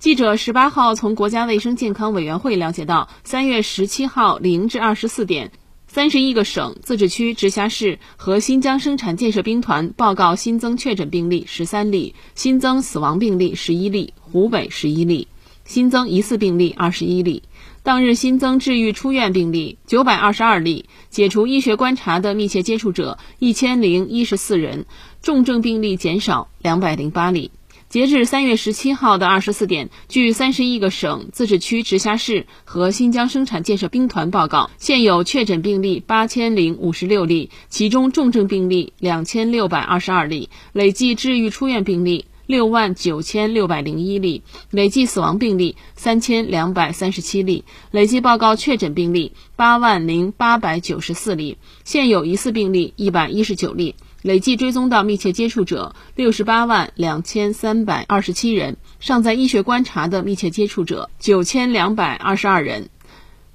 记者十八号从国家卫生健康委员会了解到，三月十七号零至二十四点，三十一个省、自治区、直辖市和新疆生产建设兵团报告新增确诊病例十三例，新增死亡病例十一例，湖北十一例，新增疑似病例二十一例。当日新增治愈出院病例九百二十二例，解除医学观察的密切接触者一千零一十四人，重症病例减少两百零八例。截至三月十七号的二十四点，据三十一个省、自治区、直辖市和新疆生产建设兵团报告，现有确诊病例八千零五十六例，其中重症病例两千六百二十二例，累计治愈出院病例六万九千六百零一例，累计死亡病例三千两百三十七例，累计报告确诊病例八万零八百九十四例，现有疑似病例一百一十九例。累计追踪到密切接触者六十八万两千三百二十七人，尚在医学观察的密切接触者九千两百二十二人。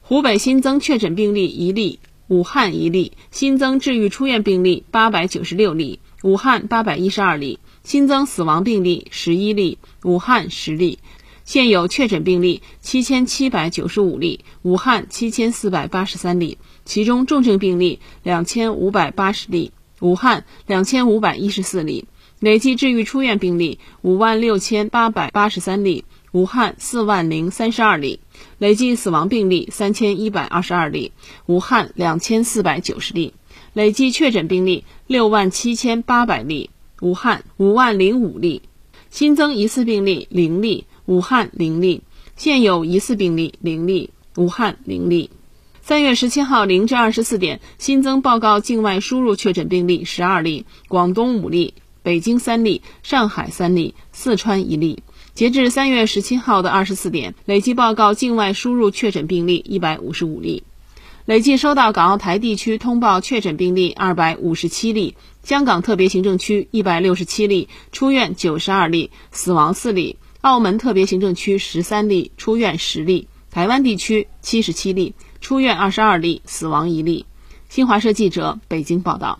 湖北新增确诊病例一例，武汉一例；新增治愈出院病例八百九十六例，武汉八百一十二例；新增死亡病例十一例，武汉十例。现有确诊病例七千七百九十五例，武汉七千四百八十三例，其中重症病例两千五百八十例。武汉两千五百一十四例，累计治愈出院病例五万六千八百八十三例；武汉四万零三十二例，累计死亡病例三千一百二十二例；武汉两千四百九十例，累计确诊病例六万七千八百例；武汉五万零五例，新增疑似病例零例；武汉零例，现有疑似病例零例；武汉零例。三月十七号零至二十四点，新增报告境外输入确诊病例十二例，广东五例，北京三例，上海三例，四川一例。截至三月十七号的二十四点，累计报告境外输入确诊病例一百五十五例，累计收到港澳台地区通报确诊病例二百五十七例，香港特别行政区一百六十七例，出院九十二例，死亡四例；澳门特别行政区十三例，出院十例；台湾地区七十七例。出院二十二例，死亡一例。新华社记者北京报道。